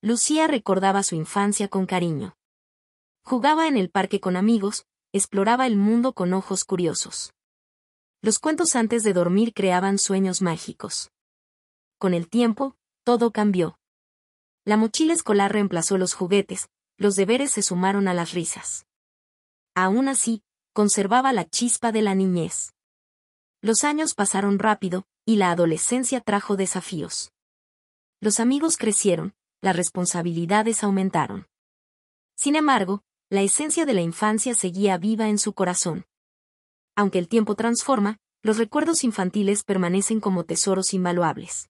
Lucía recordaba su infancia con cariño. Jugaba en el parque con amigos, exploraba el mundo con ojos curiosos. Los cuentos antes de dormir creaban sueños mágicos. Con el tiempo, todo cambió. La mochila escolar reemplazó los juguetes, los deberes se sumaron a las risas. Aún así, conservaba la chispa de la niñez. Los años pasaron rápido, y la adolescencia trajo desafíos. Los amigos crecieron, las responsabilidades aumentaron. Sin embargo, la esencia de la infancia seguía viva en su corazón. Aunque el tiempo transforma, los recuerdos infantiles permanecen como tesoros invaluables.